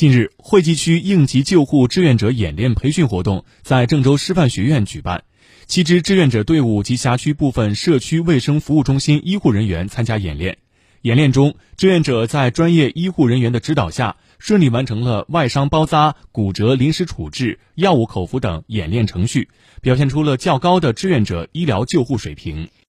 近日惠济区应急救护志愿者演练培训活动在郑州师范学院举办七支志愿者队伍及辖区部分社区卫生服务中心医护人员参加演练。演练中志愿者在专业医护人员的指导下顺利完成了外伤包扎骨折临时处置药物口服等演练程序表现出了较高的志愿者医疗救护水平。